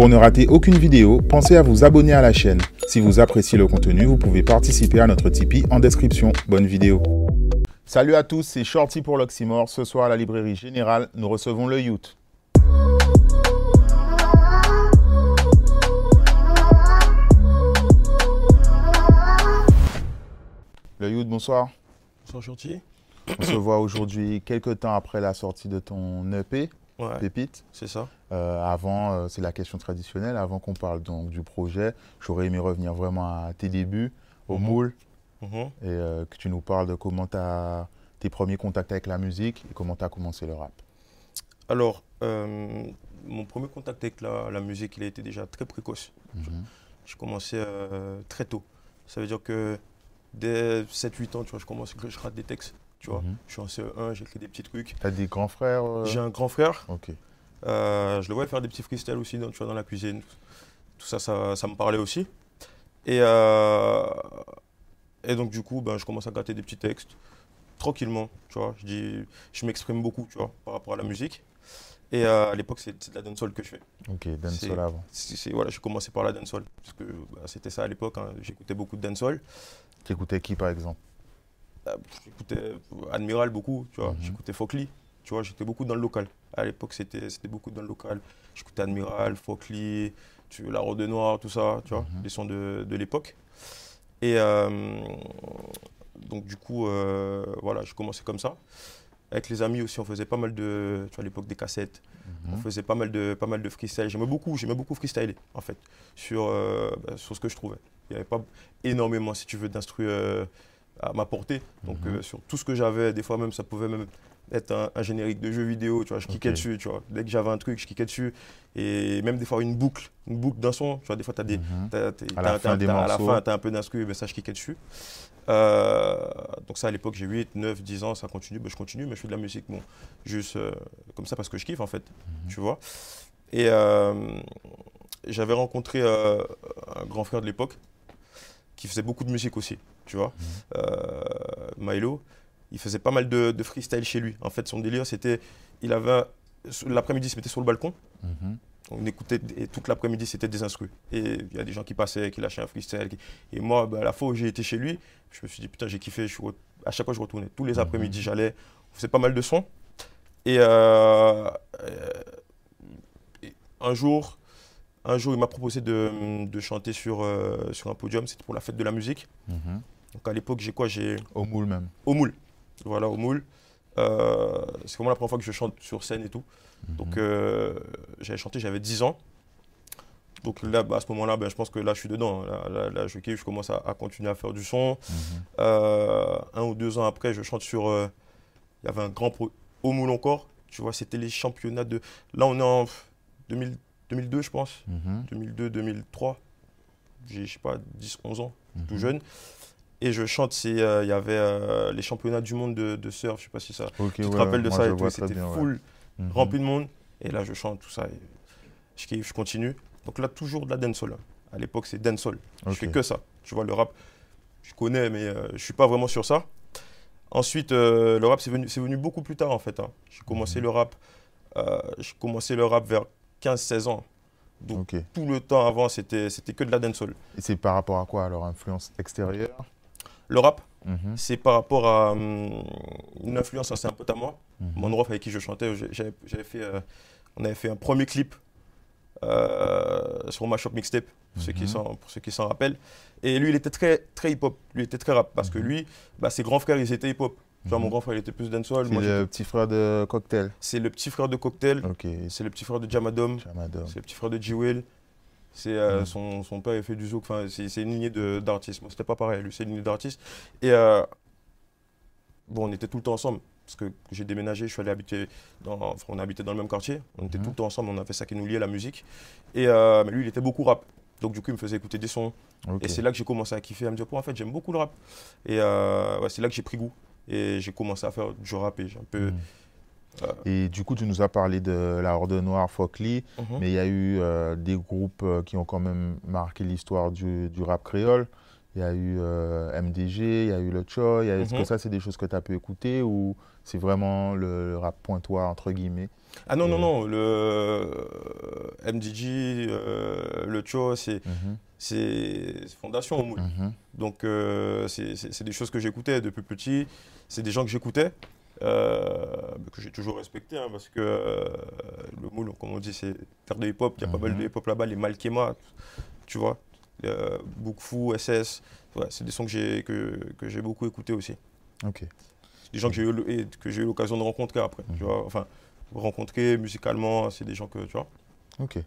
Pour ne rater aucune vidéo, pensez à vous abonner à la chaîne. Si vous appréciez le contenu, vous pouvez participer à notre Tipeee en description. Bonne vidéo. Salut à tous, c'est Shorty pour l'Oxymore. Ce soir à la librairie Générale, nous recevons le Youth. Le Youth, bonsoir. Bonsoir Shorty. On se voit aujourd'hui quelques temps après la sortie de ton EP, Ouais, Pépite. c'est ça. Euh, avant, euh, c'est la question traditionnelle, avant qu'on parle donc du projet, j'aurais aimé revenir vraiment à tes débuts, au Mhm. moule, Mhm. et euh, que tu nous parles de comment tu as tes premiers contacts avec la musique et comment tu as commencé le rap. Alors, mon premier contact avec la, la musique, il a été déjà très précoce. Mhm. J'ai commencé euh, très tôt. Ça veut dire que dès 7-8 ans, tu vois, je commence je rate des textes. Tu vois. Mhm. Je suis en CE1, j'écris des petits trucs. T'as des grands frères euh J'ai un grand frère. Ok. euh, je le voyais faire des petits freestyles aussi dans, tu vois, dans la cuisine. Tout ça, ça, ça me parlait aussi. Et, euh, et donc, du coup, ben, je commence à gratter des petits textes tranquillement. Tu vois. Je, dis, je m'exprime beaucoup tu vois, par rapport à la musique. Et euh, à l'époque, c'est de la dancehall que je fais. Ok, dancehall avant. C'est- c'est- voilà, j'ai commencé par la dancehall. Parce que bah, c'était ça à l'époque. hein. J'écoutais beaucoup de dancehall. Tu écoutais qui par exemple? J'écoutais Admiral beaucoup, tu vois. Mhm. J'écoutais Focli, tu vois. J'étais beaucoup dans le local. À l'époque, c'était c'était beaucoup dans le local. J'écoutais Admiral, Focli, tu, La Rode Noire, tout ça, tu vois. Mhm. Les sons de, de l'époque. Et euh, donc, du coup, euh, voilà, j'ai commencé comme ça. Avec les amis aussi, on faisait pas mal de, tu vois, à l'époque des cassettes. On Mhm. faisait pas mal de, pas mal de freestyle. J'aimais beaucoup, j'aimais beaucoup freestyler, en fait, sur, euh, bah, sur ce que je trouvais. Il n'y avait pas énormément, si tu veux, d'instru euh, à m'apporter. Donc, Mhm. euh, sur tout ce que j'avais, des fois même, ça pouvait même être un, un générique de jeu vidéo, tu vois, je kickais Ok. dessus, tu vois. Dès que j'avais un truc, je kickais dessus. Et même des fois, une boucle, une boucle d'un son, tu vois, des fois, tu as des... Mhm. À la fin des à la fin, tu as un peu d'instru, mais ça, je kickais dessus. Euh, donc ça, à l'époque, j'ai 8, 9, 10 ans, ça continue, ben, je continue, mais je fais de la musique, bon, juste euh, comme ça parce que je kiffe, en fait, Mhm. tu vois. Et euh, j'avais rencontré un grand frère de l'époque qui faisait beaucoup de musique aussi, tu vois. Mhm. Euh, Milo, il faisait pas mal de, de freestyle chez lui. En fait, son délire, c'était, il avait, l'après-midi, il se mettait sur le balcon, Mhm. on écoutait, et toute l'après-midi, c'était des instrus. Et il y a des gens qui passaient, qui lâchaient un freestyle. qui- Et moi, bah, à la fois où j'ai été chez lui, je me suis dit, putain, j'ai kiffé. Je suis re- À chaque fois, je retournais. Tous les Mhm. après-midi, j'allais. On faisait pas mal de sons. Et, euh, euh, et un jour, un jour, il m'a proposé de, de chanter sur, euh, sur un podium. C'était pour la fête de la musique. Mhm. Donc à l'époque, j'ai quoi? J'ai Au moule même. au moule. Voilà, au moule. Euh, c'est vraiment la première fois que je chante sur scène et tout. Donc Mhm. euh, j'avais chanté, j'avais 10 ans. Donc là, bah, à ce moment-là, ben, je pense que là, je suis dedans. Là, là, là, je kiffe, je commence à, à continuer à faire du son. Mhm. Euh, un ou deux ans après, je chante sur... Il y avait un grand... Pro... Au moule encore. Tu vois, c'était les championnats de... Là, on est en 2000 2002, je pense. Mhm. 2002, 2003. J'ai, je sais pas, 10, 11 ans, tout Mhm. jeune. Et je chante, euh, il y avait euh, les championnats du monde de, de surf, je sais pas si ça... Ok, Tu te rappelles de ça je et tout, c'était ouais. full Mhm. rempli de monde. Et là, je chante tout ça. Et je kiffe, je continue. Donc là, toujours de la dancehall. hein. À l'époque, c'est dancehall. Je Ok. fais que ça. Tu vois, le rap, je connais, mais euh, je suis pas vraiment sur ça. Ensuite, euh, le rap, c'est venu, venu beaucoup plus tard, en fait. hein. J'ai commencé Mhm. le rap, euh, j'ai commencé le rap vers 15-16 ans. Donc, tout le temps avant, c'était, c'était que de la dancehall. Et c'est par rapport à quoi alors Influence extérieure? Le rap, Mhm. c'est par rapport à hum, une influence, c'est un pote à moi. Mhm. Mon prof avec qui je chantais, j'avais fait, euh, on avait fait un premier clip euh, sur ma shop mixtape, pour, ceux qui Mhm. s'en- pour ceux qui s'en rappellent. Et lui, il était très, très hip-hop, lui, il était très rap, parce que lui, bah, ses grands frères, ils étaient hip-hop. Tu vois, mon grand frère, il était plus dancehall. C'est le petit frère de Cocktail. C'est le petit frère de Cocktail, c'est le petit frère de Jamadom, Jamadom. c'est le petit frère de G-Will. C'est euh, Mhm. son, son père, il fait du zouk. Enfin, c'est une lignée d'artistes. Moi, c'était pas pareil. Lui, c'est une lignée d'artistes. Et euh, bon, on était tout le temps ensemble. Parce que j'ai déménagé, je suis allé habiter dans. Enfin, on habitait dans le même quartier. On était Mhm. tout le temps ensemble. On avait ça qui nous liait, la musique. Et euh, mais lui, il était beaucoup rap. Donc, du coup, il me faisait écouter des sons. Et c'est là que j'ai commencé à kiffer, à me dire, en fait, j'aime beaucoup le rap. Et euh, ouais, c'est là que j'ai pris goût. Et j'ai commencé à faire du rap. Et j'ai un peu. Mhm. euh, Et du coup, tu nous as parlé de la Horde Noire, Focli, mhm. mais il y a eu euh, des groupes euh, qui ont quand même marqué l'histoire du, du rap créole. Il y a eu euh, MDG, il y a eu le Cho. Est-ce Mhm. que ça, c'est des choses que tu as pu écouter ou c'est vraiment le, le rap pointoir, entre guillemets? Ah non, non, non, le MDG, euh, le Cho, c'est Mhm, c'est fondation au moule. mhm. Donc, euh, c'est des choses que j'écoutais depuis petit. C'est des gens que j'écoutais, euh, que j'ai toujours respecté, hein, parce que euh, le moule, comme on dit, c'est terre de hip-hop. Il y a pas mal de Mhm. hip-hop là-bas, les Malkema, tu vois, Bookfoo, SS. Ouais, c'est des sons que j'ai que, que beaucoup écoutés aussi. Ok. Des gens que j'ai eu, le- et que j'ai eu l'occasion de rencontrer après, tu Mhm. vois. Enfin, rencontrer musicalement, c'est des gens que, tu vois. Ok.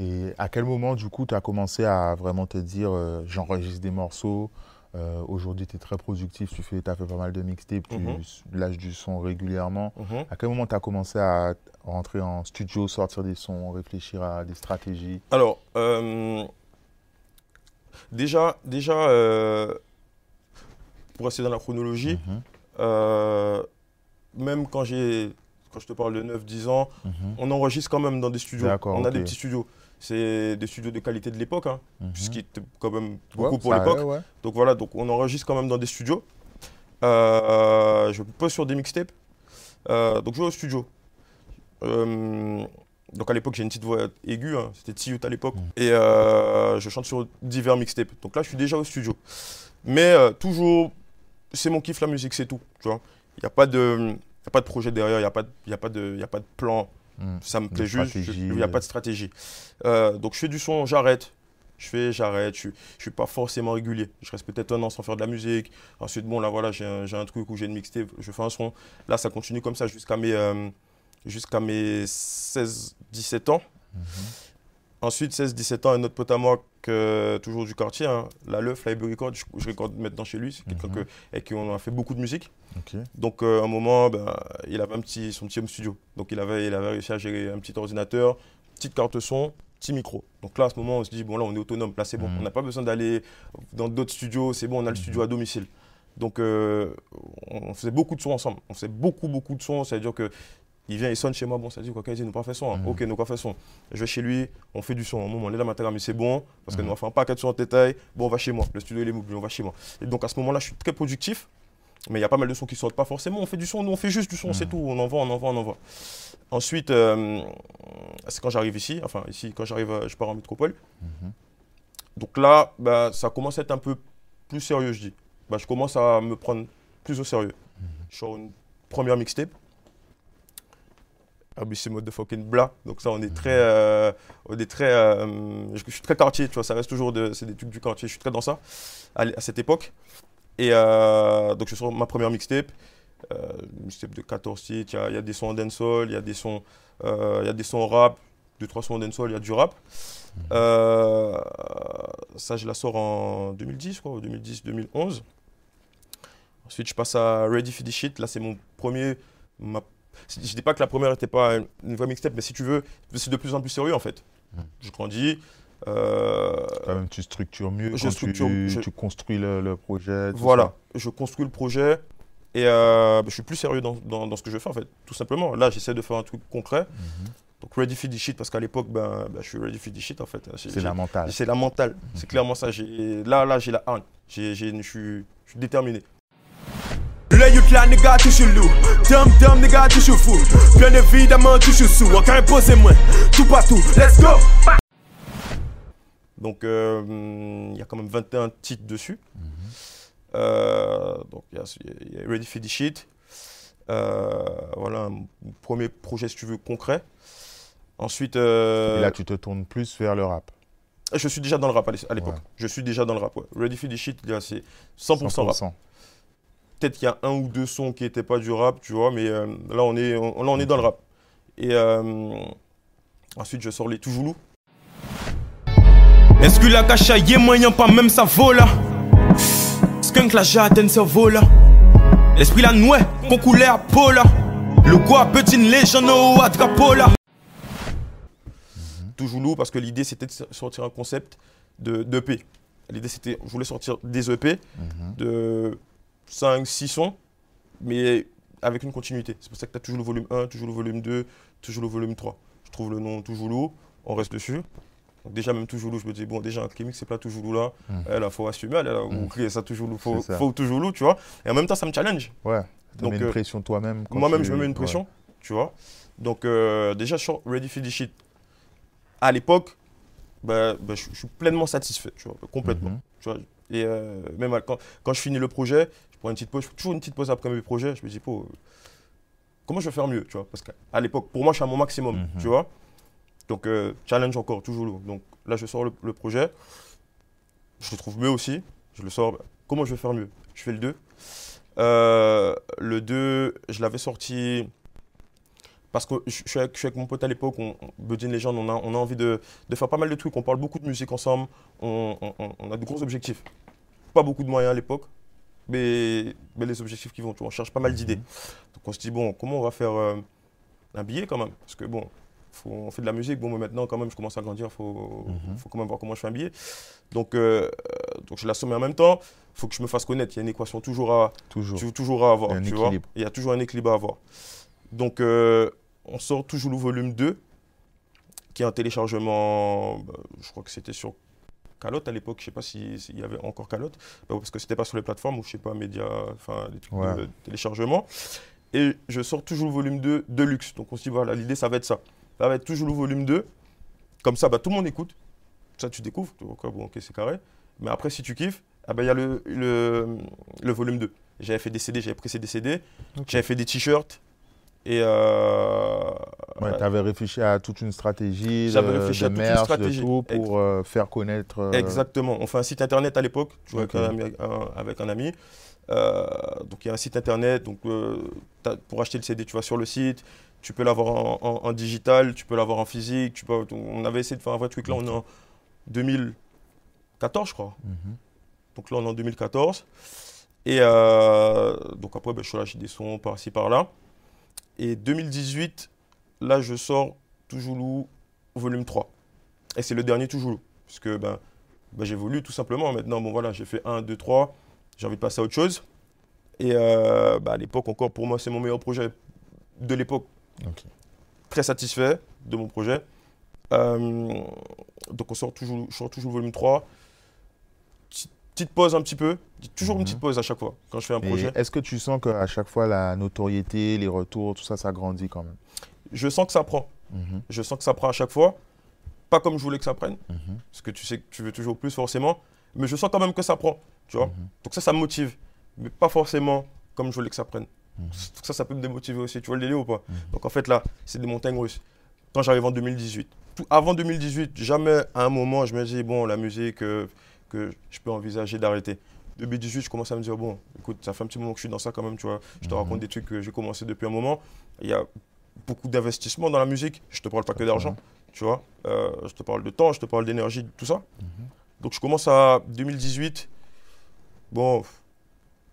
Et à quel moment, du coup, tu as commencé à vraiment te dire euh, j'enregistre des morceaux euh, Aujourd'hui, tu es très productif, tu fais, as fait pas mal de mixtapes, tu Mhm. lâches du son régulièrement. Mhm. À quel moment tu as commencé à rentrer en studio, sortir des sons, réfléchir à des stratégies? Alors, euh, déjà, déjà pour rester dans la chronologie, Mhm, même quand j'ai, quand je te parle de 9-10 ans, mhm, on enregistre quand même dans des studios. On a des petits studios. C'est des studios de qualité de l'époque, hein, mhm. ce qui était quand même beaucoup Ouais, pour l'époque. ouais. Donc voilà, donc on enregistre quand même dans des studios. Euh, je pose sur des mixtapes. Euh, donc je vais au studio. Euh, donc à l'époque j'ai une petite voix aiguë, hein, c'était Tiyut à l'époque. Mm. Et je chante sur divers mixtapes. Donc là je suis déjà au studio. Mais toujours, c'est mon kiff la musique, c'est tout. Tu vois, il n'y a pas de, y a pas de projet derrière, il n'y a pas, de- y a pas de, y a pas de plan. Mm. Ça me plaît juste, il n'y a euh. pas de stratégie. Euh, donc je fais du son, j'arrête. Je fais, j'arrête, je ne suis pas forcément régulier. Je reste peut-être un an sans faire de la musique. Ensuite, bon, là, voilà, j'ai un, un truc où j'ai une mixtape, je fais un son. Là, ça continue comme ça jusqu'à mes, euh, jusqu'à mes 16-17 ans. Mhm. Ensuite, 16-17 ans, un autre pote à moi, que, toujours du quartier, hein, la Leuf, Library Record, je, je recorde maintenant chez lui. C'est quelqu'un Mhm. que, avec qui on a fait beaucoup de musique. Donc, euh, à un moment, ben, il avait un petit, son petit home studio. Donc, il avait, il avait réussi à gérer un petit ordinateur, petite carte son, petit micro. Donc là, à ce moment, on se dit, bon, là, on est autonome. Là, c'est bon. Mhm. On n'a pas besoin d'aller dans d'autres studios. C'est bon, on a le studio à domicile. Donc, euh, on faisait beaucoup de sons ensemble. On faisait beaucoup, beaucoup de sons. C'est-à-dire que il vient, il sonne chez moi. Bon, ça dit quoi, dit, nous pas fait son. hein. Mhm. Ok, nous pas fait son. Je vais chez lui, on fait du son. Moment, on est là, maintenant, mais c'est bon. Parce que Mhm. nous, on fait un paquet de sons en détail. Bon, on va chez moi. Le studio, il est mobile, on va chez moi. Et donc, à ce moment-là, je suis très productif. Mais il y a pas mal de sons qui sortent pas forcément. On fait du son, nous, on fait juste du son, c'est Mhm. tout. On envoie, on envoie, on envoie. Ensuite, euh, c'est quand j'arrive ici. Enfin, ici, quand j'arrive, euh, je pars en métropole. Donc là, bah, ça commence à être un peu plus sérieux, je dis. Bah, je commence à me prendre plus au sérieux. Je sors une première mixtape. ABC mode de fucking bla. Donc ça, on est très, euh, on est très, euh, je, je suis très quartier, tu vois. Ça reste toujours, de, c'est des trucs du quartier. Je suis très dans ça à, cette époque. Et euh, donc je sors ma première mixtape. Mixtape de 14 titres. Il y a- il y, a des sons en dancehall, il y a des sons, il y a des sons rap, deux trois sons en dancehall, il y a du rap. Euh, ça, je la sors en 2010, je crois, 2010-2011. Ensuite, je passe à Ready for the Shit. Là, c'est mon premier. ma- Je dis pas que la première n'était pas une vraie mixtape, mais si tu veux, c'est de plus en plus sérieux en fait. Mhm. Je grandis. euh, Quand même, tu structures mieux Je quand structure- tu, je- tu construis le, le projet. voilà, ça. je construis le projet et euh, je suis plus sérieux dans, dans- dans ce que je fais en fait, tout simplement. Là, j'essaie de faire un truc concret. Mhm. Donc, ready for the shit, parce qu'à l'époque, ben, ben, je suis ready for the shit en fait. C'est la mentale. C'est la mentale. C'est clairement ça. Là, là, j'ai la suis je suis déterminé. Youth là, nigga, tu chelou. Dum dum, nigga, tu fou. Bien évidemment, tu sous. Encore imposez-moi. Tout partout, let's go. Donc, euh, hum, il y a quand même 21 titres dessus. Mhm. Euh, donc, il y, a- il y a Ready for the Shit. Euh, voilà, un premier projet, si tu veux, concret. Ensuite, euh, Et là, tu te tournes plus vers le rap. je suis déjà dans le rap à l'é- à l'époque. Ouais. Je suis déjà dans le rap. ouais. Ready for the Shit, là, c'est 100%, rap. 100%. Peut-être qu'il y a un ou deux sons qui n'étaient pas du rap, tu vois, mais euh, là, on est, on, là, on est dans le rap. Et euh, ensuite, je sors les Toujoulou. Est-ce que la cacha y est moyen pas même ça vaut là? Skunk la jardine ça là L'esprit la nouée, qu'on coulait à peau là Le quoi petit une légende au à drapeau là Toujoulou parce que l'idée c'était de sortir un concept de d'EP. L'idée c'était, je voulais sortir des EP Mhm. de 5, 6 sons, mais avec une continuité. C'est pour ça que tu as toujours le volume 1, toujours le volume 2, toujours le volume 3. Je trouve le nom Toujoulou, on reste dessus. Donc déjà même Toujoulou, je me dis, bon déjà un climic c'est pas Toujoulou là, Mhm. Eh, là faut assumer, là, vous Mhm. créez ça Toujoulou, faut, C'est ça. faut Toujoulou, tu vois. Et en même temps ça me challenge. Ouais. Tu mets une euh, pression toi-même. Moi-même tu- je me mets une ouais. pression. tu vois. Donc, euh, déjà sur Ready for the Shit, à l'époque, bah, bah, je suis pleinement satisfait, tu vois, complètement. Mhm. Tu vois. Et euh, même quand, quand je finis le projet, je prends une petite pause, je fais toujours une petite pause après mes projets, je me dis, euh, comment je vais faire mieux, tu vois, parce qu'à l'époque, pour moi, je suis à mon maximum, Mhm. tu vois. Donc, euh, challenge encore, toujours lourd. Donc là, je sors le, le projet, je le trouve mieux aussi, je le sors, comment je vais faire mieux? Je fais le 2. Euh, le 2, je l'avais sorti parce que je suis avec, je suis avec mon pote à l'époque, on, Buddy Legend, on a, on a envie de, de faire pas mal de trucs, on parle beaucoup de musique ensemble, on, on- on- on a de gros objectifs. Pas beaucoup de moyens à l'époque, mais, mais les objectifs qui vont, tu vois, on cherche pas mal d'idées. Donc on se dit, bon, comment on va faire euh, un billet quand même? Parce que bon, faut, on fait de la musique, bon, mais maintenant quand même, je commence à grandir, il faut, Mhm. faut quand même voir comment je fais un billet. Donc, euh, euh, donc je l'assomme en même temps, il faut que je me fasse connaître, il y a une équation toujours à, Toujours. tu- toujours à avoir. Tu vois? Il y a toujours un équilibre à avoir. Donc, euh, on sort toujours le volume 2, qui est un téléchargement, bah, je crois que c'était sur Calotte à l'époque, je sais pas si- s'il y avait encore Calotte, bah, parce que c'était pas sur les plateformes ou je sais pas, médias, enfin, les trucs Ouais. de téléchargement. Et je sors toujours le volume 2 de luxe. Donc, on se dit, voilà, l'idée, ça va être ça. Ça va être toujours le volume 2. Comme ça, bah, tout le monde écoute. Ça, tu découvres. bon, ok, c'est carré. Mais après, si tu kiffes, ah bah, il y a le, le, le volume 2. J'avais fait des CD, j'avais pressé des CD, j'avais fait des t-shirts. Et euh, Ouais, tu avais réfléchi à toute une stratégie de, J'avais réfléchi de à toute une stratégie. de tout pour euh, faire connaître. euh, Exactement. On fait un site internet à l'époque, jouais Ok. avec, un ami, un- avec un ami. Donc il y a un site internet, donc pour acheter le CD, tu vas sur le site, tu peux l'avoir en, en- en digital, tu peux l'avoir en physique. Tu peux, on avait essayé de faire un vrai truc là, on est en 2014, je crois. mhm. Donc là, on est en 2014. Et donc après, ben, je suis lâché des sons par-ci, par-là. Et 2018, là, je sors Toujoulou volume 3. Et c'est le dernier Toujoulou. Puisque ben, ben, j'évolue tout simplement. Maintenant, bon voilà, j'ai fait 1, 2, 3. J'ai envie de passer à autre chose. Et euh, ben, à l'époque, encore, pour moi, c'est mon meilleur projet de l'époque. Très satisfait de mon projet. Euh, donc on sort toujours, je sors toujours volume 3. Petite- pause un petit peu. Toujours Mhm. une petite pause à chaque fois quand je fais un Et projet. Est-ce que tu sens qu'à chaque fois, la notoriété, les retours, tout ça, ça grandit quand même? Je sens que ça prend. Mhm, Je sens que ça prend à chaque fois. Pas comme je voulais que ça prenne. mhm, Parce que tu sais que tu veux toujours plus forcément. Mais je sens quand même que ça prend. Tu vois mhm. Donc ça, ça me motive. Mais pas forcément comme je voulais que ça prenne. Mhm. Donc ça, ça peut me démotiver aussi. Tu vois le délire ou pas? Mhm. Donc en fait, là, c'est des montagnes russes. Quand j'arrive en 2018. Tout, avant 2018, jamais à un moment, je me dis, bon, la musique, euh, que je peux envisager d'arrêter. 2018, je commence à me dire, bon, écoute, ça fait un petit moment que je suis dans ça quand même, tu vois. Je te Mhm. raconte des trucs que j'ai commencé depuis un moment. Il y a beaucoup d'investissement dans la musique. Je te parle pas que d'argent, tu vois. Euh, je te parle de temps, je te parle d'énergie, tout ça. Mhm. Donc je commence à 2018. Bon,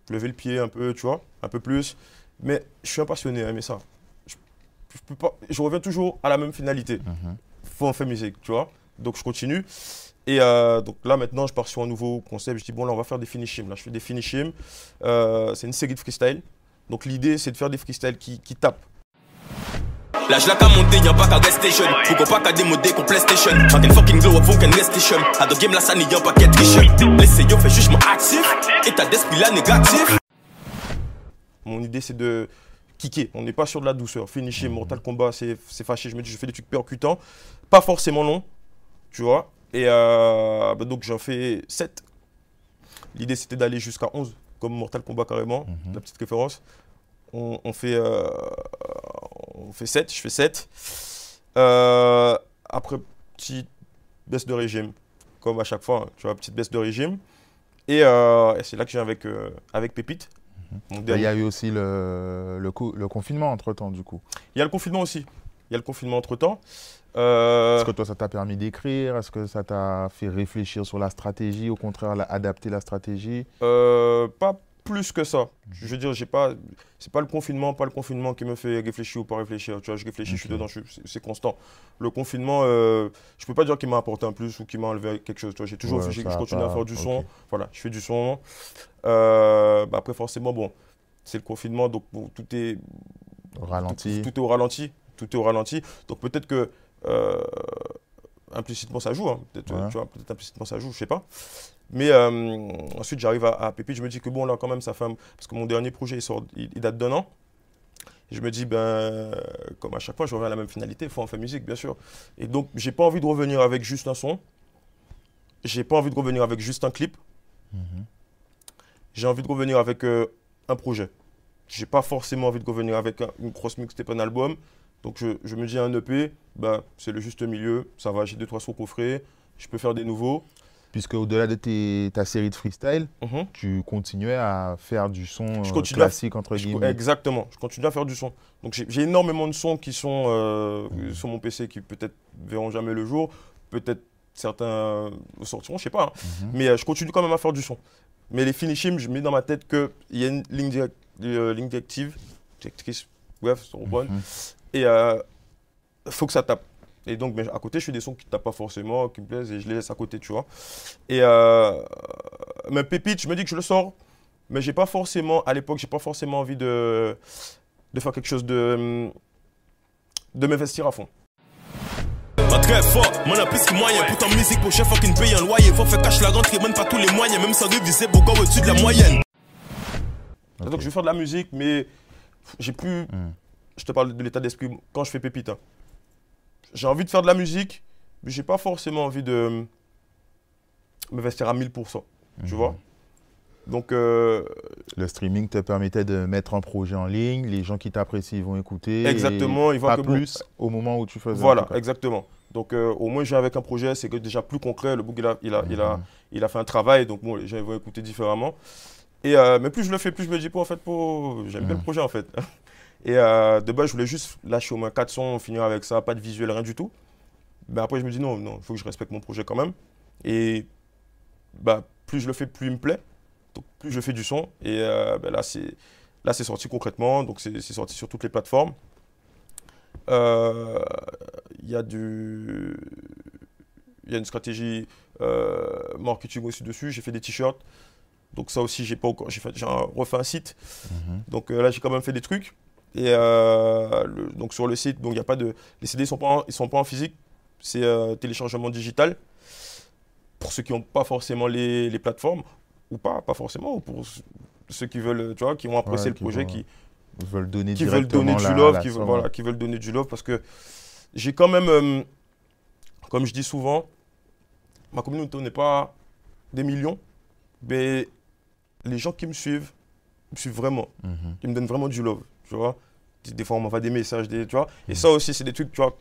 lever le pied un peu, tu vois, un peu plus. Mais je suis un passionné à aimer ça. Je, je peux pas, je reviens toujours à la même finalité. Mhm. Faut en faire musique, tu vois. Donc je continue. Et euh, donc là maintenant, je pars sur un nouveau concept. Je dis, bon, là, on va faire des finishims. Là, je fais des finishims. Euh, c'est une série de freestyle. Donc l'idée, c'est de faire des freestyles qui, qui tapent. Là, je la qu'à monter, y'a pas qu'à rester jeune. Faut qu'on pas qu'à démoder qu'on PlayStation. I can fucking glow up, faut qu'un station. À the game, là, ça n'y a pas qu'à tricher. Laissez yo, fait jugement actif. État d'esprit là, négatif. Mon idée, c'est de kicker. On n'est pas sur de la douceur. Finisher, Mortal Kombat, c'est c'est fâché. Je me dis, je fais des trucs percutants. Pas forcément longs, tu vois. Et euh, bah donc, j'en fais 7. L'idée, c'était d'aller jusqu'à 11, comme Mortal Kombat carrément, Mhm. la petite référence. On, on fait, euh, on fait 7, je fais 7. Euh, après, petite baisse de régime, comme à chaque fois, hein, tu vois, petite baisse de régime. Et, euh, et c'est là que je viens avec, euh, avec Pépite. mon Et Il y a eu aussi le, le confinement entre-temps, du coup. Il y a le confinement aussi. Il y a le confinement entre-temps. Euh, Est-ce que toi, ça t'a permis d'écrire? Est-ce que ça t'a fait réfléchir sur la stratégie? Au contraire, la- adapter la stratégie? Euh, pas plus que ça. Je veux dire, j'ai pas, c'est pas le confinement, pas le confinement qui me fait réfléchir ou pas réfléchir. Tu vois, je réfléchis, je suis dedans, c'est- constant. Le confinement, euh, je peux pas dire qu'il m'a apporté un plus ou qu'il m'a enlevé quelque chose. Tu vois, j'ai toujours, Ouais, ça je continue pas- à faire du son. Voilà, je fais du son. Euh, bah après, forcément, bon, c'est le confinement, donc bon, tout est Au ralenti Tout, tout est au ralenti. Tout est au ralenti. Donc peut-être que euh, implicitement ça joue. hein. Peut-être Ouais. tu vois, peut-être implicitement ça joue, je sais pas. Mais euh, ensuite j'arrive à, à Pépite, je me dis que bon là quand même ça fait un- parce que mon dernier projet il, sort, il, il date d'un an. Et je me dis, ben, comme à chaque fois, je reviens à la même finalité, il faut en faire musique, bien sûr. Et donc, j'ai pas envie de revenir avec juste un son. J'ai pas envie de revenir avec juste un clip. J'ai envie de revenir avec euh, un projet. J'ai pas forcément envie de revenir avec un- une grosse mixtape, un album. Donc, je, je me dis, un EP, ben, c'est le juste milieu. Ça va, j'ai deux, trois sons coffrés. Je peux faire des nouveaux. Puisque au-delà de tes- ta série de freestyle, Mhm. tu continuais à faire du son Je euh, à- classique, entre Je- guillemets. exactement, je continue à faire du son. Donc j'ai énormément de sons qui sont euh, sur mon PC qui peut-être verront jamais le jour, peut-être certains sortiront, je sais pas. hein. Mhm. Mais euh, je continue quand même à faire du son. Mais les finishing, je mets dans ma tête qu'il y a une ligne, direct- euh, ligne directive, directrice, bref, c'est bon. Mhm. Et il faut que ça tape. Et donc, mais à côté, je fais des sons qui ne tapent pas forcément, qui me plaisent, et je les laisse à côté, tu vois. Et euh, mais Pépite, je me dis que je le sors, mais j'ai pas forcément, à l'époque, j'ai pas forcément envie de, de faire quelque chose de, de m'investir à fond. Pas très fort, mon a plus que moyen. Pourtant, musique pour chef fucking paye un loyer. Faut faire cash la rentrée, même pas tous les moyens. Même sans réviser, au-dessus de la moyenne. Donc, je vais faire de la musique, mais j'ai plus. Mm. Je te parle de l'état d'esprit quand je fais Pépite. hein. J'ai envie de faire de la musique, mais j'ai pas forcément envie de m'investir à 1000%. Tu Mhm. vois Donc, euh, Le streaming te permettait de mettre un projet en ligne, les gens qui t'apprécient vont écouter. Exactement, ils pas que bon- plus au moment où tu faisais. voilà, exactement. Donc, euh, au moins, j'ai avec un projet, c'est que déjà plus concret. Le book, il a, il a, il a, Mhm. il a fait un travail, donc bon, les gens ils vont écouter différemment. Et, euh, mais plus je le fais, plus je me dis, pas en fait, pour... j'aime bien Mhm. le projet en fait. Et euh, de base, je voulais juste lâcher au moins 4 sons, finir avec ça, pas de visuel, rien du tout. Mais après, je me dis, non, non, il faut que je respecte mon projet quand même. Et bah, plus je le fais, plus il me plaît. Donc, plus je fais du son. Et euh, bah, là, c'est là, c'est sorti concrètement. Donc, c'est sorti sur toutes les plateformes. Euh, Il y a du. Il y a une stratégie marketing aussi dessus. J'ai fait des t-shirts. Donc ça aussi, j'ai pas encore. J'ai refait un site. Mhm. Donc là, j'ai quand même fait des trucs. Et euh, le- donc sur le site, donc il y a pas de. Les CD sont pas en- ils sont pas en physique. C'est euh, téléchargement digital. Pour ceux qui n'ont pas forcément les, les plateformes ou pas, pas forcément. Ou pour ceux qui veulent, tu vois, qui ont apprécié Ouais, le qui projet, vont- qui, Ils veulent donner qui veulent donner du love, la qui, veulent, somme. voilà, qui veulent donner du love parce que j'ai quand même, euh, comme je dis souvent, ma communauté n'est pas des millions, mais les gens qui me suivent me suivent vraiment. Mhm. Ils me donnent vraiment du love, tu vois. Des- fois, on m'envoie des messages, des, tu vois. Et Mhm. ça aussi, c'est des trucs, tu vois,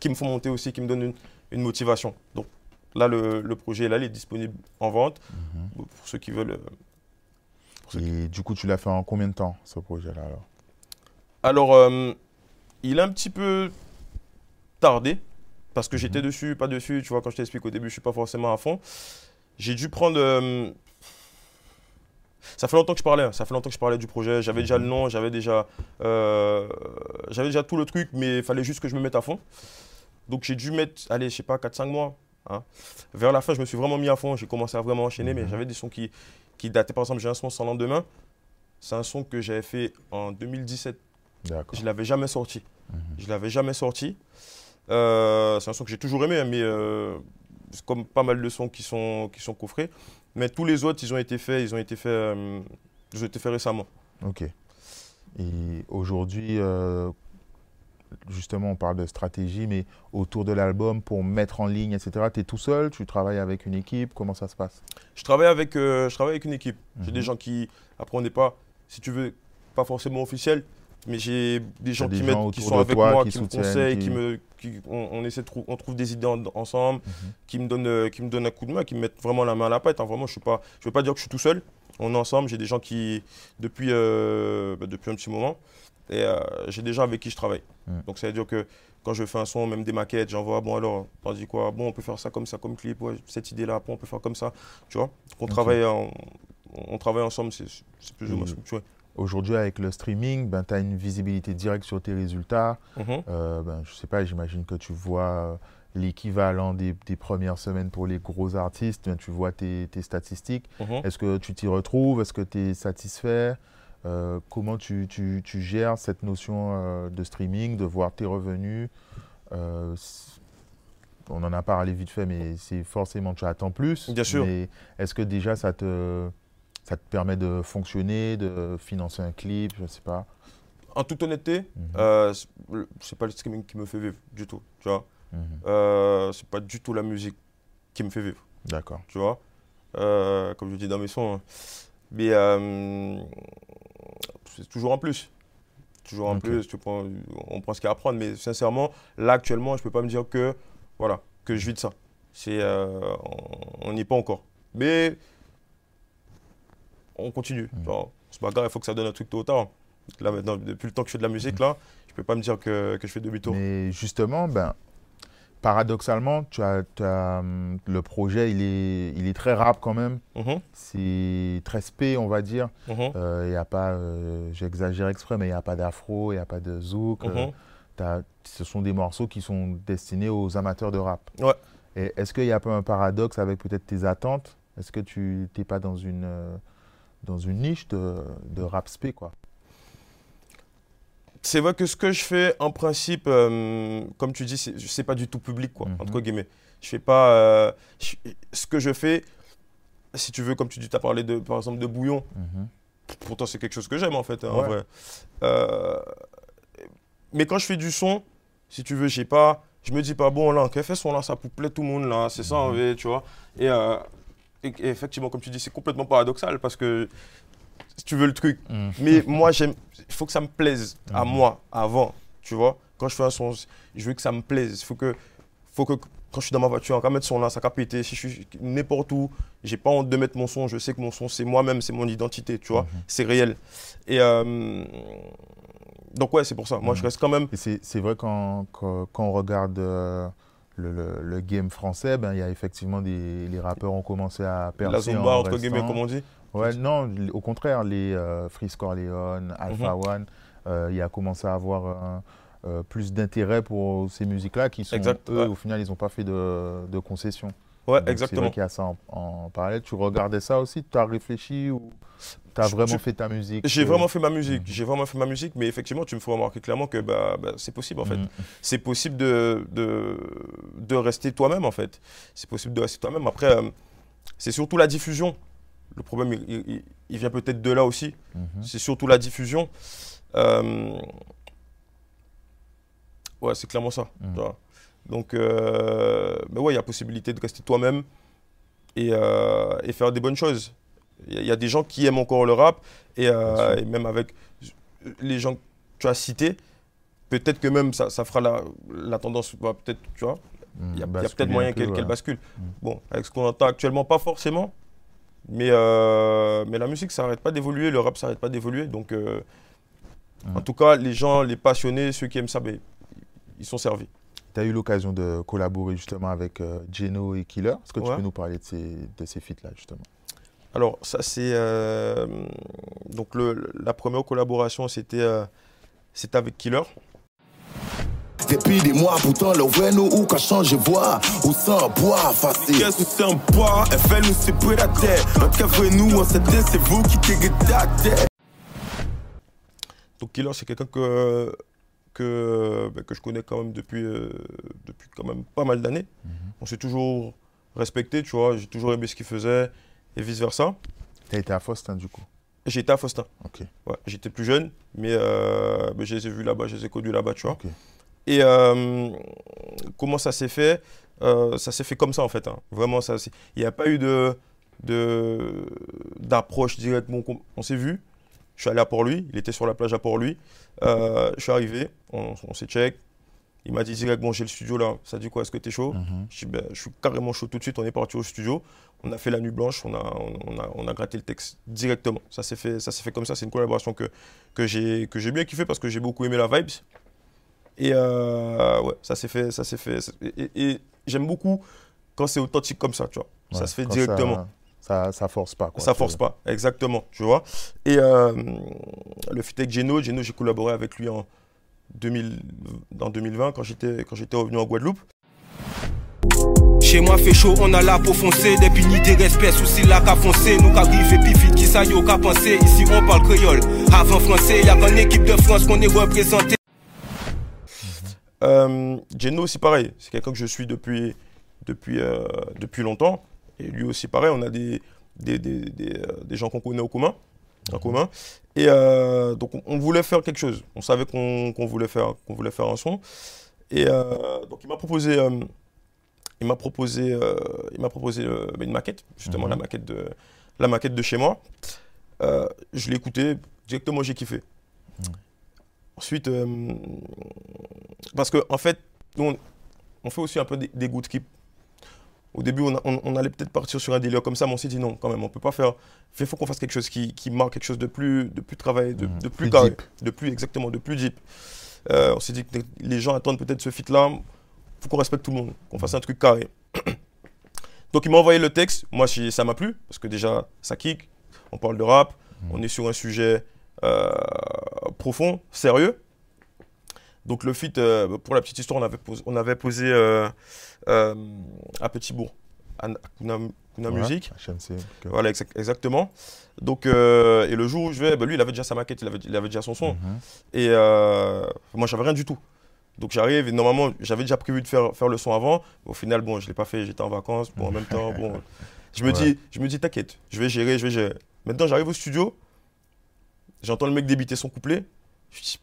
qui me font monter aussi, qui me donnent une, une motivation. Donc là, le, le projet, là, il est disponible en vente Mhm. pour ceux qui veulent. euh, Et du coup, tu l'as fait en combien de temps, ce projet-là alors? Alors, euh, il a un petit peu tardé parce que j'étais Mhm. dessus, pas dessus. Tu vois, quand je t'explique au début, je suis pas forcément à fond. J'ai dû prendre. euh, ça fait longtemps que je parlais. hein. Ça fait longtemps que je parlais du projet. J'avais déjà le nom, j'avais déjà, euh, j'avais déjà tout le truc, mais il fallait juste que je me mette à fond. Donc j'ai dû mettre, allez, je sais pas, 4-5 mois. hein. Vers la fin, je me suis vraiment mis à fond. J'ai commencé à vraiment enchaîner, mais Mhm. j'avais des sons qui, qui dataient. Par exemple, j'ai un son sans lendemain. C'est un son que j'avais fait en 2017. D'accord. Je ne l'avais jamais sorti. Mhm. Je l'avais jamais sorti. Euh, c'est un son que j'ai toujours aimé, hein, mais euh, c'est comme pas mal de sons qui sont, qui sont coffrés. Mais tous les autres, ils ont été faits, ils ont été faits, euh, ils ont été faits récemment. Ok. Et aujourd'hui, euh, justement, on parle de stratégie, mais autour de l'album, pour mettre en ligne, etc., tu es tout seul Tu travailles avec une équipe Comment ça se passe? Je travaille avec, euh, je travaille avec une équipe. J'ai Mhm. des gens qui, après on n'est pas, si tu veux, pas forcément officiel, mais j'ai des gens des qui, gens qui sont avec toi, moi, qui qui, me conseillent, qui- qui me, on, on essaie de trou- on trouve des idées en- ensemble. Mhm. qui me donne euh, qui me un coup de main, qui me mettent vraiment la main à la pâte. hein. Vraiment, je suis pas, je veux pas dire que je suis tout seul. On est ensemble. J'ai des gens qui depuis euh, bah, depuis un petit moment et euh, j'ai des gens avec qui je travaille. Mm. Donc ça veut dire que quand je fais un son, même des maquettes, j'envoie bon alors, t'en dis quoi Bon, on peut faire ça comme ça comme clip. Ouais, cette idée là, on peut faire comme ça. Tu vois Donc on travaille on travaille ensemble. C'est plus ou moins. Aujourd'hui, avec le streaming, ben, tu as une visibilité directe sur tes résultats. Mhm. Euh, ben, je sais pas, j'imagine que tu vois euh, l'équivalent des, des premières semaines pour les gros artistes. Ben, tu vois tes, tes statistiques. Mhm. Est-ce que tu t'y retrouves? Est-ce que tu es satisfait? Euh, Comment tu, tu- tu gères cette notion euh, de streaming, de voir tes revenus? Euh, On en a parlé vite fait, mais c'est forcément tu attends plus. Bien sûr. Mais est-ce que déjà ça te, ça te permet de fonctionner, de financer un clip Je sais pas. En toute honnêteté, Mhm. euh, c'est- pas le streaming qui me fait vivre du tout, tu vois. Mhm. Euh, c'est pas du tout la musique qui me fait vivre, D'accord. tu vois. Euh, comme je dis dans mes sons. hein. Mais c'est toujours en plus. Toujours en plus, tu prends- on prend ce qu'il y a à prendre. Mais sincèrement, là actuellement, je peux pas me dire que, voilà, que je vis de ça. C'est, on- on n'y est pas encore. Mais on continue. Mm. Genre, pas grave, il faut que ça donne un truc tôt ou tard. Là maintenant, depuis le temps que je fais de la musique, là, je peux pas me dire que, que je fais demi-tour. Mais justement, ben, paradoxalement, tu as, tu as, hum, le projet, il est, il est très rap quand même. Mhm, C'est très spé, on va dire. Il n'y a pas, euh, j'exagère exprès, mais il n'y a pas d'afro, il n'y a pas de zouk. euh, mhm. t'as- ce sont des morceaux qui sont destinés aux amateurs de rap. Ouais. Est-ce qu'il y a pas un paradoxe avec peut-être tes attentes? Est-ce que tu n'es pas dans une, euh, dans une niche de, de rap spé, quoi C'est vrai que ce que je fais, en principe, euh, comme tu dis, c'est c'est pas du tout public, quoi, Mhm. entre guillemets. Je fais pas. euh, je- ce que je fais, si tu veux, comme tu dis, tu as parlé de, par exemple de bouillon. Mhm. Pourtant, c'est quelque chose que j'aime, en fait, hein, en vrai. Euh, mais quand je fais du son, si tu veux, j'ai pas. Je me dis pas, bon, là, fait son là, ça plaire tout le monde, là, c'est ça, en Mhm. vrai, tu vois. Euh, et effectivement, comme tu dis, c'est complètement paradoxal parce que si tu veux le truc, Mhm. mais moi, j'aime. Il faut que ça me plaise à Mhm. moi avant, tu vois. Quand je fais un son, je veux que ça me plaise. Il faut que, faut que quand je suis dans ma voiture, quand mettre son là, ça péter. Si je suis n'importe où, j'ai pas honte de mettre mon son. Je sais que mon son, c'est moi-même, c'est mon identité, tu vois. Mhm. C'est réel. Et euh, donc ouais, c'est pour ça. Moi, je Mhm. reste quand même. C'est c'est vrai quand, quand, quand on regarde euh, le, le- le game français, ben, il y a effectivement des les rappeurs ont commencé à percer La zumba, en entre guillemets, comme on dit. Ouais, non, au contraire, les euh, Freeze Corleone, Alpha Mhm. One, euh, il a commencé à avoir un, euh, plus d'intérêt pour ces musiques-là qui sont, Exact, eux, ouais. au final, ils n'ont pas fait de, de concessions. Ouais, Donc, C'est exactement. vrai qu'il y a ça en, en parallèle. Tu regardais ça aussi? Tu as réfléchi ou tu as vraiment je- fait ta musique J'ai euh, vraiment fait ma musique. Mhm. J'ai vraiment fait ma musique, mais effectivement, tu me fais remarquer clairement que bah, bah, c'est possible en fait. Mhm. c'est possible de, de, de rester toi-même en fait. C'est possible de rester toi-même. Après, euh, c'est surtout la diffusion. Le problème, il, il- il vient peut-être de là aussi. Mhm. C'est surtout la diffusion. Euh, ouais, c'est clairement ça. Tu vois. Donc, euh, mais ouais, il y a possibilité de rester toi-même et, euh, et faire des bonnes choses. Il y, a- il y a des gens qui aiment encore le rap et, euh, et même avec les gens que tu as cités, peut-être que même ça, ça fera la, la tendance, va peut-être, tu vois, il y a, il y a peut-être moyen qu'elle ouais. bascule. Mm. Bon, avec ce qu'on entend actuellement, pas forcément, mais, euh, mais la musique, ça n'arrête pas d'évoluer, le rap, ça n'arrête pas d'évoluer. Donc, euh, Mm. en tout cas, les gens, les passionnés, ceux qui aiment ça, ben, ils sont servis. Tu as eu l'occasion de collaborer justement avec euh, Geno et Killer. Est-ce que tu Ouais. peux nous parler de ces, de ces feats-là, justement? Alors, ça, c'est. euh, donc, le, la première collaboration, c'était euh, avec Killer. Depuis des mois, pourtant, le vrai nous ou qu'a changé voix, ou sans bois facile. Qu'est-ce que c'est un bois Elle fait nous c'est prédateur Notre cavre nous on s'était c'est vous qui t'égrédactez Donc, Killer, c'est quelqu'un que, que, ben, que je connais quand même depuis, euh, depuis quand même pas mal d'années. Mhm. On s'est toujours respecté, tu vois. J'ai toujours aimé ce qu'il faisait et vice-versa. Tu as été à Faustin, du coup? J'étais à Faustin. Ok. Ouais, j'étais plus jeune, mais, euh, mais je les ai vus là-bas, je les ai connus là-bas, tu vois. Ok. Et euh, comment ça s'est fait? Euh, Ça s'est fait comme ça, en fait. hein. Vraiment, ça, il n'y a pas eu de de- d'approche directe. Bon, on- s'est vu. Je suis allé à Port-Louis. Il était sur la plage à Port-Louis. Je suis arrivé. On, on s'est check. Il m'a dit direct, bon, j'ai le studio là. Ça dit quoi Est-ce que tu es chaud? Mhm. je, dis, ben, je suis carrément chaud tout de suite. On est parti au studio. On a fait la nuit blanche. On a, on, a, on a gratté le texte directement. Ça s'est fait, ça fait comme ça. C'est une collaboration que, que j'ai bien kiffé parce que j'ai beaucoup aimé la vibes. Et euh, ouais, ça s'est fait. Ça s'est fait et, j'aime beaucoup quand c'est authentique comme ça, tu vois. ça se fait directement. Ça, ça, ça force pas. Quoi, ça force pas, exactement, tu vois. Et euh, le fit avec Geno, Geno, j'ai collaboré avec lui en, 2000, en 2020 quand j'étais quand j'étais revenu en Guadeloupe. Chez moi fait chaud, on a la peau foncée, des punis, des respects, soucis là qu'à foncer, nous qu'arrive et puis vite qui ça yo qu'à penser, ici on parle créole, avant français, y'a qu'en équipe de France qu'on est représenté. Euh, Geno aussi pareil, c'est quelqu'un que je suis depuis, depuis, euh, depuis longtemps. Et lui aussi pareil, on a des, des, des, des, euh, des gens qu'on connaît au commun. En commun. Et euh, donc, on, voulait faire quelque chose. On savait qu'on qu'on voulait, faire- qu'on voulait faire un son. Et euh, donc, il m'a proposé, euh, il m'a proposé, il m'a proposé une maquette, justement Mhm. la, maquette de, la maquette de chez moi. Je l'ai écouté, directement j'ai kiffé. Ensuite, euh, parce qu'en en fait, nous, on, on fait aussi un peu des, des good skip. Au début, on, a- on- on allait peut-être partir sur un délire comme ça, mais on s'est dit non, quand même, on peut pas faire. Il faut qu'on fasse quelque chose qui, qui marque quelque chose de plus, de plus travaillé, de, Mhm. de plus, Plus carré, deep. de plus exactement, de plus deep. Euh, on s'est dit que les gens attendent peut-être ce fit-là. faut qu'on respecte tout le monde, qu'on fasse un truc carré. Donc il m'a envoyé le texte. Moi, ça m'a plu parce que déjà, ça kick. On parle de rap. On est sur un sujet euh, profond, sérieux. Donc le fit, euh, pour la petite histoire, on avait posé, on avait posé euh, euh, à Petit-Bourg, à à Kuna, Kuna Ouais, Music. HMC. Voilà, exact- exactement. Donc, et le jour où je vais, bah, lui, il avait déjà sa maquette, il avait, il avait déjà son son. Mhm. Et moi, j'avais rien du tout. Donc j'arrive et normalement, j'avais déjà prévu de faire, faire le son avant. Au final, bon, je ne l'ai pas fait, j'étais en vacances. Bon, en même temps, bon, je me Ouais. dis, je me dis, t'inquiète, je vais gérer, je vais gérer. Maintenant, j'arrive au studio, j'entends le mec débiter son couplet. Je me dis,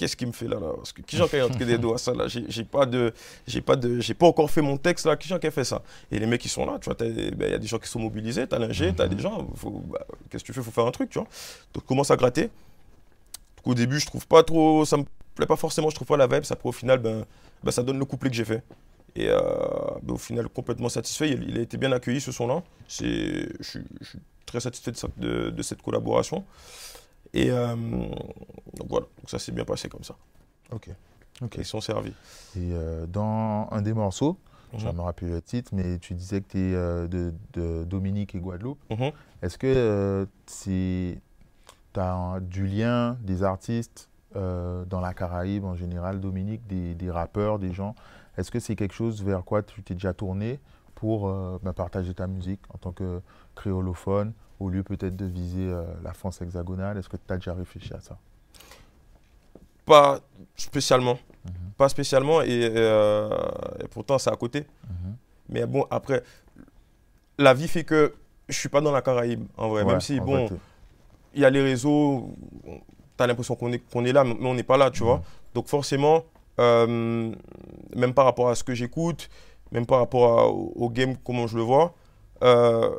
qu'est-ce qu'il me fait là, là? Parce que qui j'en qui a des doigts ça là J'ai pas de, j'ai pas de, j'ai pas encore fait mon texte là. Qui j'en qui fait ça Et les mecs qui sont là, tu vois, ben, il y a des gens qui sont mobilisés, t'as l'ingé, t'as des gens. bah, Qu'est-ce que tu fais? Faut faire un truc, tu vois. Donc commence à gratter. Donc, au début, je trouve pas trop, ça me plaît pas forcément, je trouve pas la vibe. Ça après, au final, ben, ben, ça donne le couplet que j'ai fait. Et euh, ben, au final, complètement satisfait. Il, il a été bien accueilli ce son-là. Je, suis- très satisfait de, ça- de- de cette collaboration. Et euh, donc voilà, donc ça s'est bien passé comme ça. Ok. Ok. Ils sont servis. Et euh, dans un des morceaux, je Mhm. me rappelle le titre, mais tu disais que tu es de, de Dominique et Guadeloupe. Mhm. Est-ce que tu as du lien des artistes euh, dans la Caraïbe en général, Dominique, des, des rappeurs, des gens? Est-ce que c'est quelque chose vers quoi tu t'es déjà tourné pour euh, bah, partager ta musique en tant que créolophone, au lieu peut-être de viser euh, la France hexagonale Est-ce que tu as déjà réfléchi à ça? Pas spécialement. Mhm. Pas spécialement. Et, euh, et pourtant, c'est à côté. Mhm. Mais bon, après, la vie fait que je suis pas dans la Caraïbe, en vrai. Ouais, Même si, bon, il y a les réseaux, tu as l'impression qu'on est, qu'on est là, mais on n'est pas là, tu vois. Donc forcément, euh, même par rapport à ce que j'écoute, même par rapport à- au, au game, comment je le vois, euh,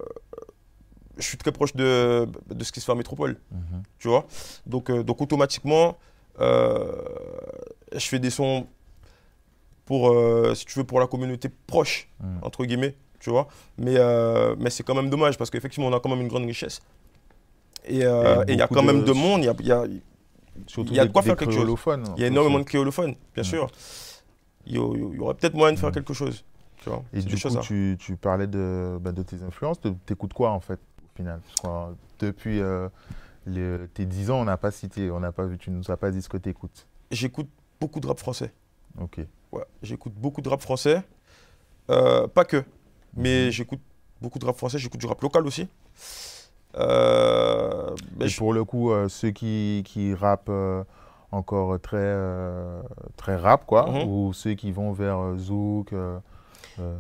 je suis très proche de, de ce qui se fait en métropole, Mhm. tu vois. Donc, euh, donc automatiquement, euh, je fais des sons pour, euh, si tu veux, pour la communauté proche, Mhm. entre guillemets, tu vois. Mais, mais c'est quand même dommage parce qu'effectivement, on a quand même une grande richesse. Et il y a quand même de- de monde, il y a, y a- y de quoi des faire quelque chose. il y a énormément de créolophones, bien sûr. Il y, a- il y aurait peut-être moyen de faire Mhm. quelque chose. Tu vois. Et du coup, tu, tu parlais de, bah, de tes influences. Tu écoutes quoi en fait, au final Parce que, euh, depuis euh, les- tes 10 ans, on n'a pas cité, on n'a pas vu, tu nous as pas dit ce que tu écoutes. J'écoute beaucoup de rap français. Ok. Ouais, j'écoute beaucoup de rap français. Euh, pas que, mais Mhm. j'écoute beaucoup de rap français. J'écoute du rap local aussi. Euh, mais Et je- pour le coup, ceux qui, qui rappent encore très, très rap, quoi, Mhm. ou ceux qui vont vers Zouk.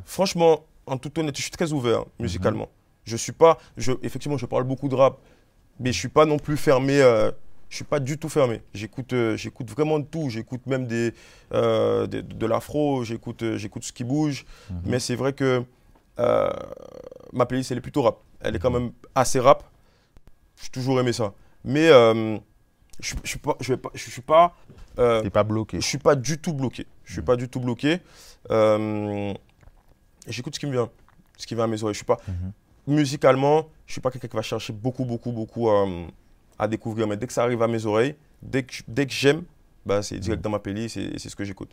Franchement, en toute honnêteté, je suis très ouvert Mhm. musicalement. Je suis pas, je, effectivement, je parle beaucoup de rap, mais je suis pas non plus fermé. euh, je suis pas du tout fermé. J'écoute, euh, j'écoute vraiment de tout. J'écoute même des, euh, des- de, l'afro. J'écoute, euh, j'écoute ce qui bouge. mhm. Mais c'est vrai que ma playlist, elle est plutôt rap. Elle est quand Mhm. même assez rap. J'ai toujours aimé ça. Mais je, je suis pas, je vais pas, je suis pas, euh, pas bloqué. je suis pas du tout bloqué. Je suis Mhm. pas du tout bloqué. Euh, J'écoute ce qui me vient, ce qui vient à mes oreilles. Je suis pas. Musicalement, je suis pas quelqu'un qui va chercher beaucoup, beaucoup, beaucoup euh, à découvrir. Mais dès que ça arrive à mes oreilles, dès que, dès que j'aime, bah, c'est direct Mhm. dans ma playlist et c'est ce que j'écoute.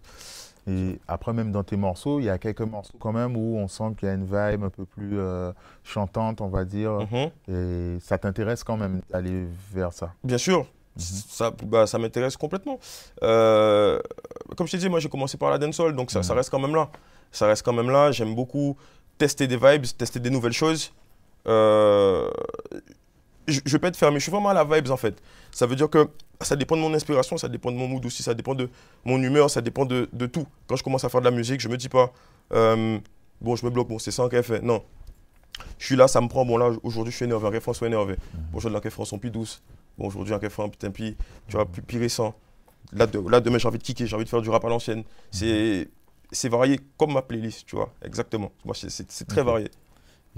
Et après, même dans tes morceaux, il y a quelques morceaux quand même où on sent qu'il y a une vibe un peu plus euh, chantante, on va dire. Mhm. Et ça t'intéresse quand même d'aller vers ça? Bien sûr, Mhm. ça, bah, ça m'intéresse complètement. Euh, comme je t'ai dit, moi j'ai commencé par la dancehall, donc ça, ça Mhm. reste quand même là. Ça reste quand même là. J'aime beaucoup tester des vibes, tester des nouvelles choses. Euh, je, je vais pas être fermé, je suis vraiment à la vibes en fait. Ça veut dire que ça dépend de mon inspiration, ça dépend de mon mood aussi, ça dépend de mon humeur, ça dépend de, de tout. Quand je commence à faire de la musique, je me dis pas, euh, bon, je me bloque, bon, c'est ça qu'elle fait. Non. je suis là, ça me prend. Bon, là, aujourd'hui, je suis énervé. Un refrain soit énervé. Bon, aujourd'hui, les refrains sont plus douces. Bon, aujourd'hui, un refrain putain, plus, tu vois, plus, plus récent. Là, de- là, demain, j'ai envie de kicker, j'ai envie de faire du rap à l'ancienne. C'est c'est varié comme ma playlist, tu vois, exactement. Moi, c'est- très varié.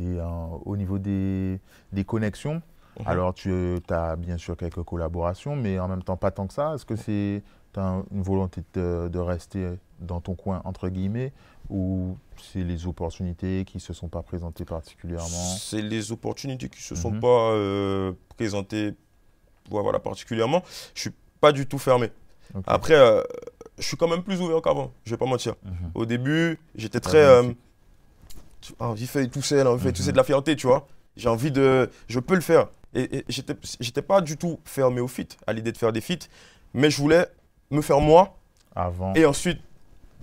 Et euh, au niveau des, des connexions, Mhm. alors tu as bien sûr quelques collaborations, mais en même temps pas tant que ça. Est-ce que c'est as une volonté de, de rester dans ton coin, entre guillemets, ou c'est les opportunités qui ne se sont pas présentées particulièrement? C'est les opportunités qui se sont Mhm. pas euh, présentées voilà, particulièrement. Je suis pas du tout fermé. Après, euh, je suis quand même plus ouvert qu'avant, je vais pas mentir. Mhm. Au début, j'étais très. Tu- envie de faire tout seul, envie de faire tout seul, de la fierté, tu vois. J'ai envie de. Je peux le faire. Et, et j'étais pas du tout fermé au feat, à l'idée de faire des feats, mais je voulais me faire moi Avant. et ensuite,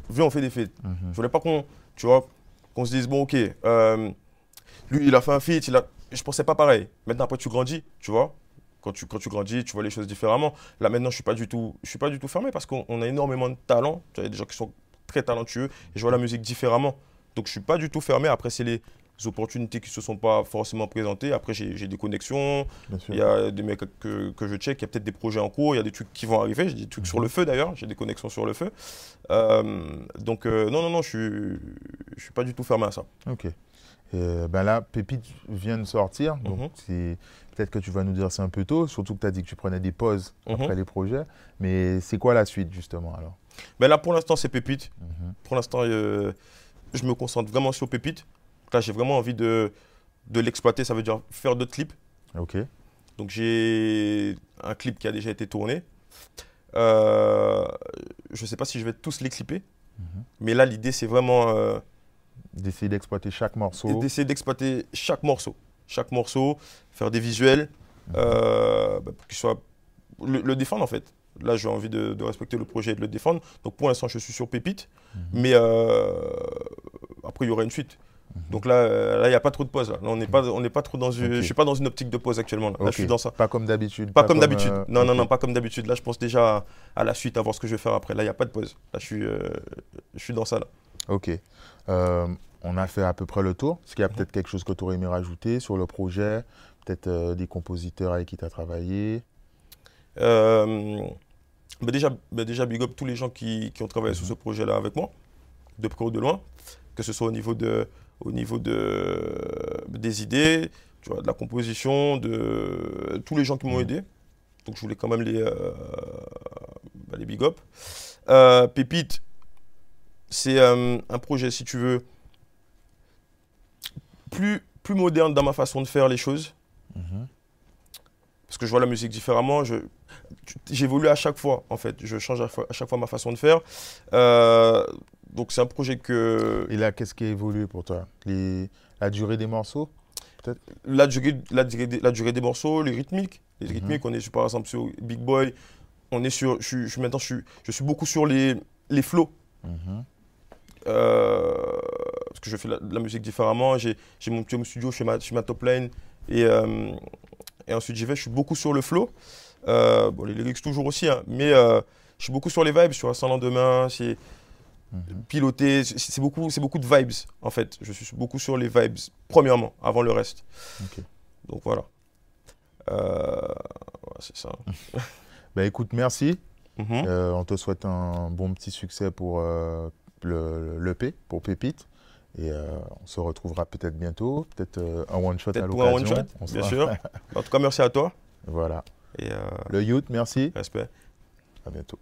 viens, on fait des feats. Mhm. Je voulais pas qu'on, tu vois, qu'on se dise bon ok, euh, lui il a fait un feat, il a, je pensais pas pareil. Maintenant après tu grandis, tu vois. Quand tu, quand tu grandis, tu vois les choses différemment. Là maintenant je suis pas du tout, je suis pas du tout fermé parce qu'on on a énormément de talent. Tu vois, il y a des gens qui sont très talentueux et je vois la musique différemment. Donc je suis pas du tout fermé. Après c'est les opportunités qui se sont pas forcément présentées. Après j'ai des connexions, il y a des mecs que, que je check, il y a peut-être des projets en cours, il y a des trucs qui vont arriver, j'ai des trucs sur le feu d'ailleurs, j'ai des connexions sur le feu. Euh, donc euh, non, non, non, je suis, je suis pas du tout fermé à ça. Ok. Ben là, Pépite vient de sortir, donc Mhm. c'est peut-être que tu vas nous dire c'est un peu tôt, surtout que tu as dit que tu prenais des pauses Mhm. après les projets. Mais c'est quoi la suite justement alors? Mais là pour l'instant c'est Pépite. Mhm. Pour l'instant euh, je me concentre vraiment sur Pépite. Là j'ai vraiment envie de, de l'exploiter, ça veut dire faire d'autres clips. Ok. Donc j'ai un clip qui a déjà été tourné. Euh, je sais pas si je vais tous les clipper, Mhm. mais là l'idée c'est vraiment... euh, D'essayer d'exploiter chaque morceau. d'essayer d'exploiter chaque morceau. Chaque morceau, faire des visuels, euh, bah, pour qu'il soit. Le, le défendre en fait. Là, j'ai envie de, de respecter le projet et de le défendre. Donc pour l'instant, je suis sur Pépite. Mais euh, après, il y aura une suite. Donc là, euh, là, il n'y a pas trop de pause. Là, Là, on n'est pas, on n'est pas trop dans une. Je suis pas dans une optique de pause actuellement. Là, je suis dans ça. Pas comme d'habitude. Pas, comme d'habitude. euh, non, non, non, pas comme d'habitude. Là, je pense déjà à, à la suite, à voir ce que je vais faire après. Là, il n'y a pas de pause. Là, je suis, euh, je suis dans ça là. Ok. Euh, on a fait à peu près le tour. Est-ce qu'il y Mhm. a peut-être quelque chose que tu aurais aimé rajouter sur le projet? Peut-être des compositeurs avec qui tu as travaillé bah déjà, bah déjà, big up tous les gens qui, qui ont travaillé sur ce projet-là avec moi, de près ou de loin, que ce soit au niveau, de, au niveau de, des idées, tu vois, de la composition, de tous les gens qui m'ont aidé. Donc je voulais quand même les, euh, bah, les big up. Euh, Pépite, c'est euh, un projet, si tu veux, plus, plus moderne dans ma façon de faire les choses parce que je vois la musique différemment. Je, j'évolue à chaque fois, en fait. Je change à chaque fois ma façon de faire. Donc c'est un projet que Et là, qu'est-ce qui a évolué pour toi? Les- La durée des morceaux la durée, la, durée des, la durée des morceaux, les rythmiques, les Mhm. rythmiques, on est sur, par exemple sur Big Boy. On est sur, je suis, je maintenant, je suis, je suis beaucoup sur les, les flows. Mhm. Euh, parce que je fais la, de la musique différemment. J'ai, mon petit home studio, je fais ma, je fais ma top line. Et, euh, et ensuite, j'y vais. Je suis beaucoup sur le flow. Euh, bon, les lyrics toujours aussi, hein, mais je suis beaucoup sur les vibes, sur un sans lendemain, c'est. Piloter. C'est, beaucoup, c'est beaucoup de vibes, en fait. Je suis beaucoup sur les vibes, premièrement, avant le reste. Donc voilà. Euh, ouais, c'est ça. Bah écoute, merci. Mhm. Euh, on te souhaite un bon petit succès pour euh, le l'EP, pour Pépite. Et on se retrouvera peut-être bientôt, peut-être un one-shot à Peut-être pour un l'occasion. one-shot, On bien sera- sûr. En tout cas, merci à toi. Voilà. Et Le youth, merci. respect. À bientôt.